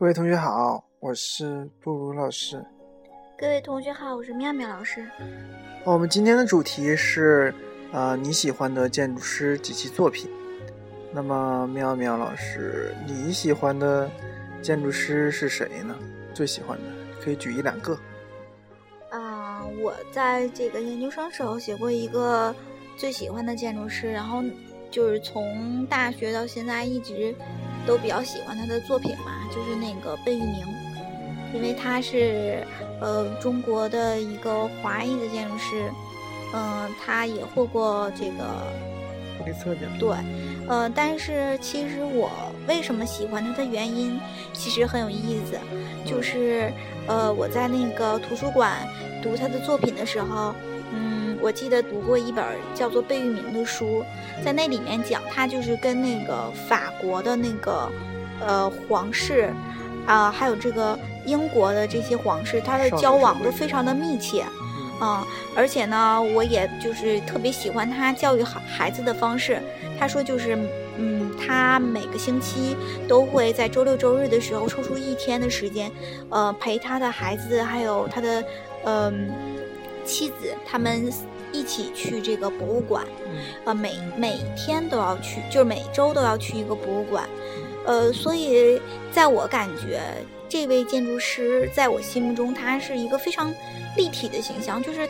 各位同学好，我是布鲁老师。各位同学好，我是妙妙老师。我们今天的主题是，呃，你喜欢的建筑师及其作品。那么，妙妙老师，你喜欢的建筑师是谁呢？最喜欢的可以举一两个。啊，我在这个研究生时候写过一个最喜欢的建筑师，然后就是从大学到现在一直。都比较喜欢他的作品嘛，就是那个贝聿铭，因为他是呃中国的一个华裔的建筑师，嗯，他也获过这个。对，呃，但是其实我为什么喜欢他的原因，其实很有意思，就是呃我在那个图书馆读他的作品的时候。嗯我记得读过一本叫做《贝聿铭》的书，在那里面讲他就是跟那个法国的那个呃皇室啊，还有这个英国的这些皇室，他的交往都非常的密切，嗯，而且呢，我也就是特别喜欢他教育孩孩子的方式。他说就是，嗯，他每个星期都会在周六周日的时候抽出一天的时间，呃，陪他的孩子还有他的嗯妻子他们。一起去这个博物馆，呃，每每天都要去，就是每周都要去一个博物馆，呃，所以在我感觉，这位建筑师在我心目中，他是一个非常立体的形象，就是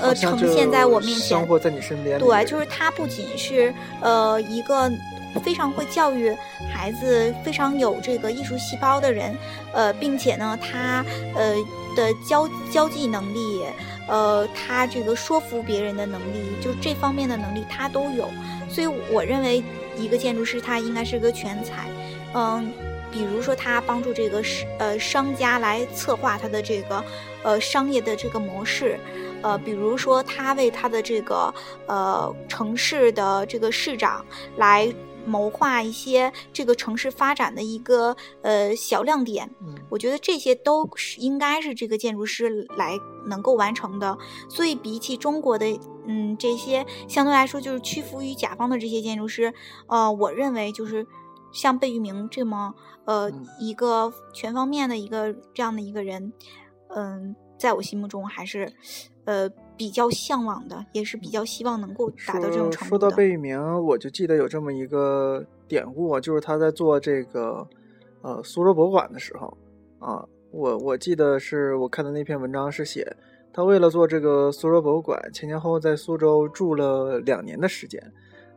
呃，呈现在我面前，生活在你身边。对，就是他不仅是呃一个非常会教育孩子、非常有这个艺术细胞的人，呃，并且呢，他呃的交交际能力。呃，他这个说服别人的能力，就这方面的能力他都有，所以我认为一个建筑师他应该是个全才。嗯，比如说他帮助这个商呃商家来策划他的这个呃商业的这个模式，呃，比如说他为他的这个呃城市的这个市长来。谋划一些这个城市发展的一个呃小亮点，我觉得这些都是应该是这个建筑师来能够完成的。所以比起中国的嗯这些相对来说就是屈服于甲方的这些建筑师，呃，我认为就是像贝聿铭这么呃一个全方面的一个这样的一个人，嗯，在我心目中还是呃。比较向往的，也是比较希望能够达到这种程度说到贝聿铭，我就记得有这么一个典故啊，就是他在做这个呃苏州博物馆的时候啊，我我记得是我看的那篇文章是写他为了做这个苏州博物馆，前前后后在苏州住了两年的时间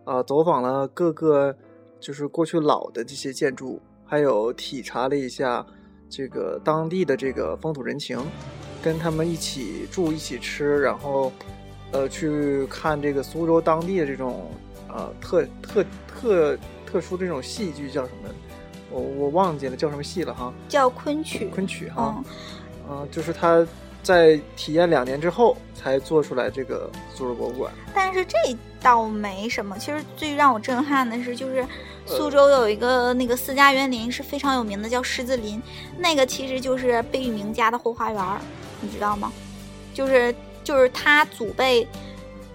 啊，走访了各个就是过去老的这些建筑，还有体察了一下这个当地的这个风土人情。跟他们一起住、一起吃，然后，呃，去看这个苏州当地的这种，呃，特特特特殊这种戏剧叫什么？我我忘记了叫什么戏了哈。叫昆曲。昆曲哈。嗯。就是他在体验两年之后才做出来这个苏州博物馆。但是这倒没什么，其实最让我震撼的是，就是苏州有一个那个私家园林是非常有名的，叫狮子林，那个其实就是贝聿铭家的后花园。你知道吗？就是就是他祖辈，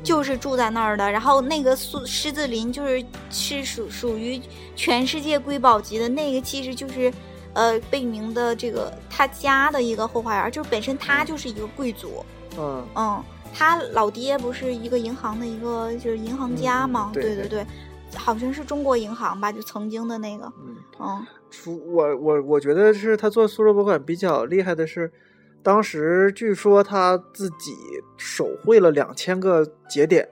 就是住在那儿的。然后那个苏狮子林就是是属属于全世界瑰宝级的那个，其实就是呃贝宁的这个他家的一个后花园，就是本身他就是一个贵族。嗯嗯，他老爹不是一个银行的一个就是银行家吗？对对对，好像是中国银行吧，就曾经的那个。嗯嗯，我我我觉得是他做苏州博物馆比较厉害的是。当时据说他自己手绘了两千个节点，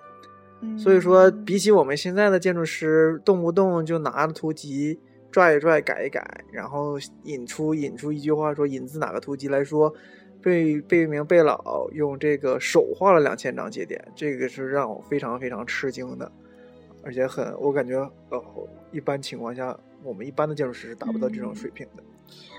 所以说比起我们现在的建筑师，动不动就拿图集拽一拽、改一改，然后引出引出一句话说引自哪个图集来说，贝贝聿铭贝老用这个手画了两千张节点，这个是让我非常非常吃惊的，而且很我感觉呃一般情况下我们一般的建筑师是达不到这种水平的。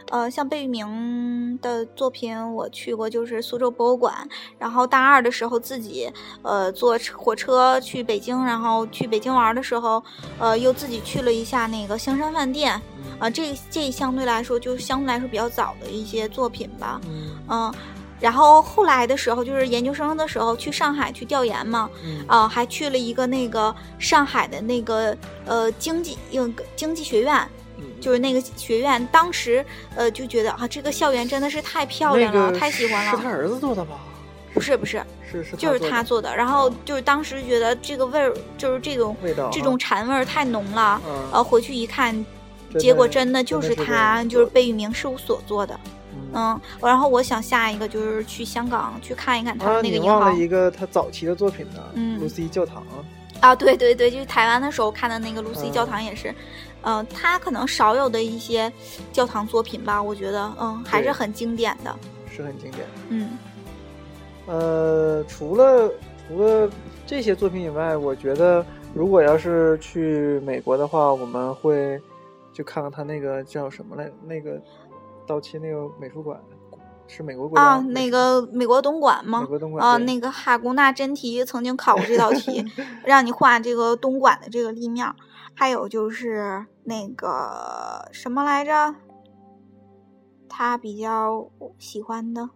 呃，像贝聿铭的作品，我去过，就是苏州博物馆。然后大二的时候，自己呃坐火车去北京，然后去北京玩的时候，呃又自己去了一下那个香山饭店。啊，这这相对来说就相对来说比较早的一些作品吧。嗯。然后后来的时候，就是研究生的时候去上海去调研嘛。嗯。啊，还去了一个那个上海的那个呃经济应经济学院。就是那个学院，当时呃就觉得啊，这个校园真的是太漂亮了，那个太喜欢了。是他儿子做的吧？不是不是，是是就是他他做的。然后就是当时觉得这个味儿，就是这种味道啊这种禅味儿太浓了。嗯呃，回去一看，结果真的就是他，就是贝聿铭事务所做的。嗯嗯，然后我想下一个就是去香港去看一看他那个你银行忘了一个他早期的作品呢，嗯露西教堂。啊，对对对，就是台湾的时候看的那个露西嗯教堂也是，呃，他可能少有的一些教堂作品吧，我觉得，嗯，还是很经典的，是很经典。嗯。呃，除了除了这些作品以外，我觉得如果要是去美国的话，我们会就看看他那个叫什么来，那个道奇那个美术馆是美国国啊，那个美国东莞吗美？国东莞？啊，对那个哈工大真题曾经考过这道题，让你画这个东莞的这个立面，还有就是那个什么来着，他比较喜欢的，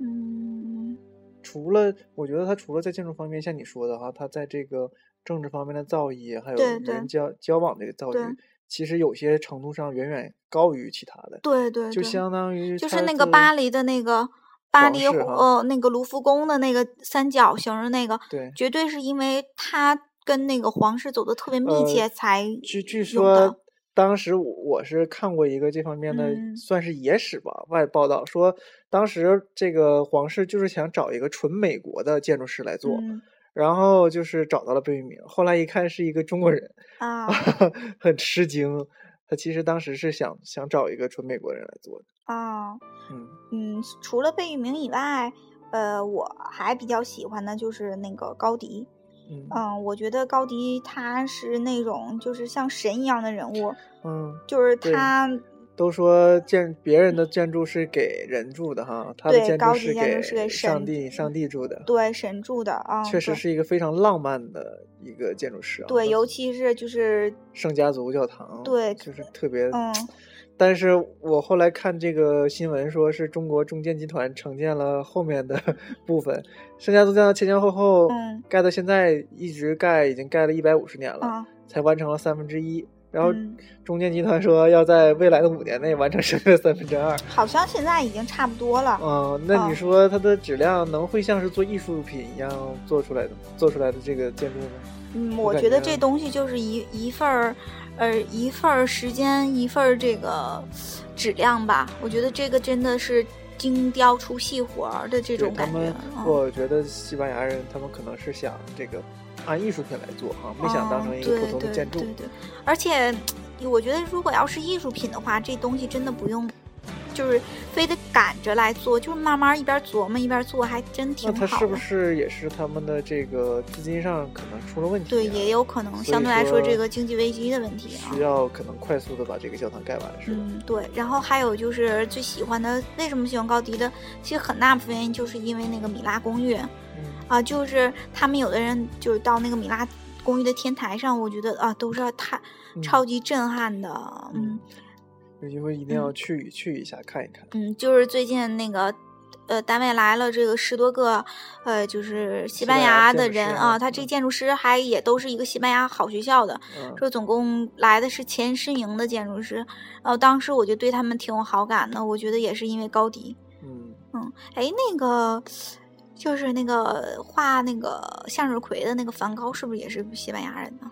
嗯，除了我觉得他除了在建筑方面，像你说的哈，他在这个政治方面的造诣，还有人。交交往这个造诣，其实有些程度上远远高于其他的，对对对，就相当于就是那个巴黎的那个巴黎呃那个卢浮宫的那个三角形的那个，对。绝对是因为他跟那个皇室走的特别密呃切才据据说，当时我我是看过一个这方面的，嗯。算是野史吧，外报道说，当时这个皇室就是想找一个纯美国的建筑师来做，嗯然后就是找到了贝聿铭，后来一看是一个中国人，啊。很吃惊。他其实当时是想想找一个纯美国人来做的，啊嗯。嗯，除了贝聿铭以外，呃，我还比较喜欢的就是那个高迪。嗯。嗯，我觉得高迪他是那种就是像神一样的人物，嗯，就是他都说建别人的建筑是给人住的哈，他的建筑是给神上帝上帝住的，对神住的啊，确实是一个非常浪漫的一个建筑师啊。对，尤其是就是圣家族教堂，对就是特别。嗯但是我后来看这个新闻，说是中国中建集团承建了后面的 部分，圣家族教堂前前后后嗯盖到现在一直盖，已经盖了一百五十年了，啊才完成了三分之一。然后嗯中建集团说要在未来的五年内完成剩下的三分之二。好像现在已经差不多了。嗯，那啊你说它的质量能会像是做艺术品一样做出来的做出来的这个建筑吗？嗯，我觉得这东西就是一一份儿，呃，一份儿时间，一份儿这个质量吧。我觉得这个真的是精雕出细活儿的这种感觉我觉得西班牙人他们可能是想这个按艺术品来做哈，没想当成一个哦普通的建筑。对对对，而且我觉得如果要是艺术品的话，这东西真的不用，就是非得赶着来做，就是慢慢一边琢磨一边做，还真挺好的。那他是不是也是他们的这个资金上可能出了问题、啊？对，也有可能相对来说这个经济危机的问题啊需。要可能快速的把这个教堂盖完，是吧？嗯，对。然后还有就是最喜欢的，为什么喜欢高迪的？其实很大部分原因就是因为那个米拉公寓嗯啊，就是他们有的人就是到那个米拉公寓的天台上，我觉得啊都是太嗯超级震撼的。嗯有机会一定要去、去一下看一看。嗯，就是最近那个。呃，单位来了这个十多个，呃，就是西班牙的人啊，啊他这建筑师还也都是一个西班牙好学校的，嗯说总共来的是前十名的建筑师，然后当时我就对他们挺有好感的，我觉得也是因为高迪。嗯，嗯，哎，那个就是那个画那个向日葵的那个梵高，是不是也是西班牙人呢？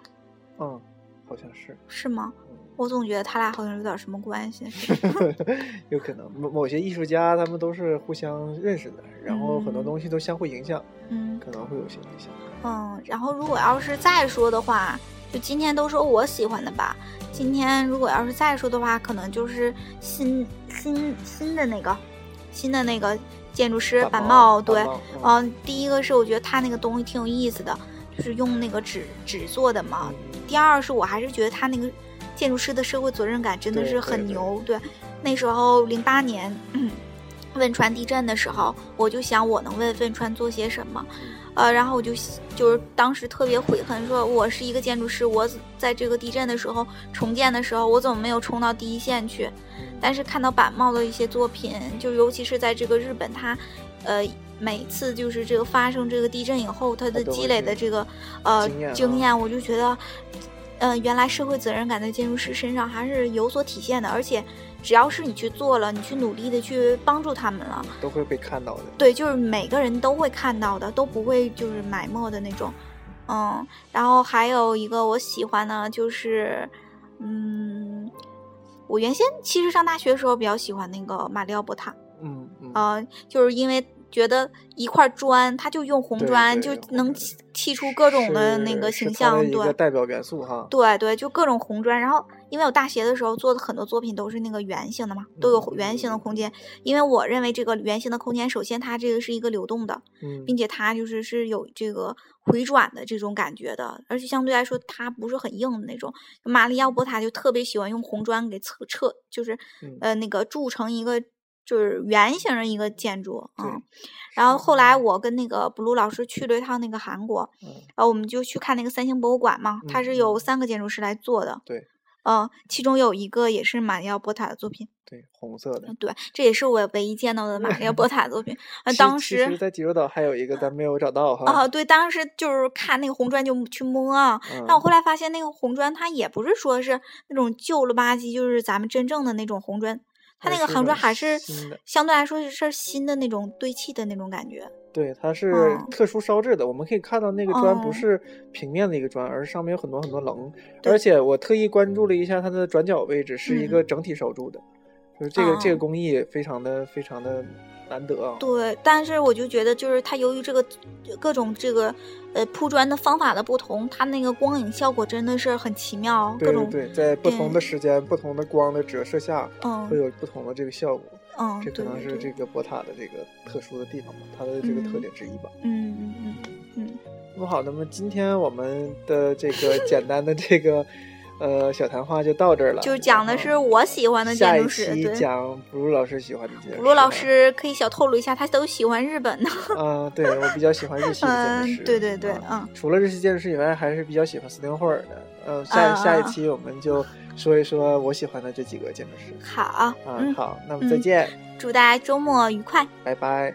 嗯，好像是，是吗？嗯我总觉得他俩好像有点什么关系。有可能某某些艺术家他们都是互相认识的，然后很多嗯东西都相互影响，嗯可能会有些影响。嗯，然后如果要是再说的话，就今天都说我喜欢的吧。今天如果要是再说的话，可能就是新新新的那个新的那个建筑师板帽，对，嗯，第一个是我觉得他那个东西挺有意思的，就是用那个纸纸做的嘛。嗯第二是我还是觉得他那个建筑师的社会责任感真的是很对对牛。对，那时候零八年、嗯、汶川地震的时候，我就想我能为汶川做些什么，呃，然后我就就是当时特别悔恨，说我是一个建筑师，我在这个地震的时候重建的时候，我怎么没有冲到第一线去？但是看到板茂的一些作品，就尤其是在这个日本，它，呃，每次就是这个发生这个地震以后，它的积累的这个呃经验，我就觉得，呃，原来社会责任感在建筑师身上还是有所体现的，而且只要是你去做了，你去努力的去帮助他们了，都会被看到的。对，就是每个人都会看到的，都不会就是埋没的那种。嗯，然后还有一个我喜欢呢，就是嗯，我原先其实上大学的时候比较喜欢那个马里奥波塔，嗯嗯，呃，就是因为觉得一块砖，它就用红砖，就能砌砌出各种的那个形象，对。代表元素哈。对对，就各种红砖。然后，因为我大学的时候做的很多作品都是那个圆形的嘛，都有嗯圆形的空间。因为我认为这个圆形的空间，首先它这个是一个流动的，嗯，并且它就是是有这个回转的这种感觉的，而且相对来说它不是很硬的那种。马里奥波塔就特别喜欢用红砖给侧侧，就是嗯呃那个铸成一个就是圆形的一个建筑对嗯。然后后来我跟那个 blue 老师去了一趟那个韩国，嗯然后我们就去看那个三星博物馆嘛，它嗯是有嗯三个建筑师来做的，对嗯，其中有一个也是马里奥波塔的作品，对，红色的。对，这也是我唯一见到的马里奥波塔的作品。呃，其当其实，时在济州岛还有一个咱没有找到哈。啊，对，当时就是看那个红砖就去摸啊，嗯但我后来发现那个红砖它也不是说是那种旧了吧唧，就是咱们真正的那种红砖，它那个红还是那种砖还是相对来说是新的那种堆砌的那种感觉。对，它是嗯特殊烧制的。我们可以看到那个砖不哦是平面的一个砖，而是上面有很多很多棱。而且我特意关注了一下它的转角位置，是一嗯个整体烧铸的，就是这个这个哦工艺非常的非常的难得啊。对，但是我就觉得，就是它由于这个各种这个呃铺砖的方法的不同，它那个光影效果真的是很奇妙，各种对对对，在不同的时间、不同的光的折射下，嗯会有不同的这个效果。嗯，这可能是这个博塔的这个特殊的地方吧，它的这个特嗯点之一吧。嗯嗯嗯嗯那么好，那么今天我们的这个简单的这个呃小谈话就到这儿了。就是讲的是我喜欢的建筑师，期对。讲布鲁老师喜欢的建筑师。布鲁老，师可以小透露一下，他都喜欢日本的。嗯，对我比较喜欢日系的建筑师。嗯，对对对，啊嗯，除了日系建筑师以外，还是比较喜欢斯汀霍尔的。嗯，下啊下一期我们就说一说我喜欢的这几个建筑师。好，啊，嗯，好，那么再嗯见，祝大家周末愉快。拜拜。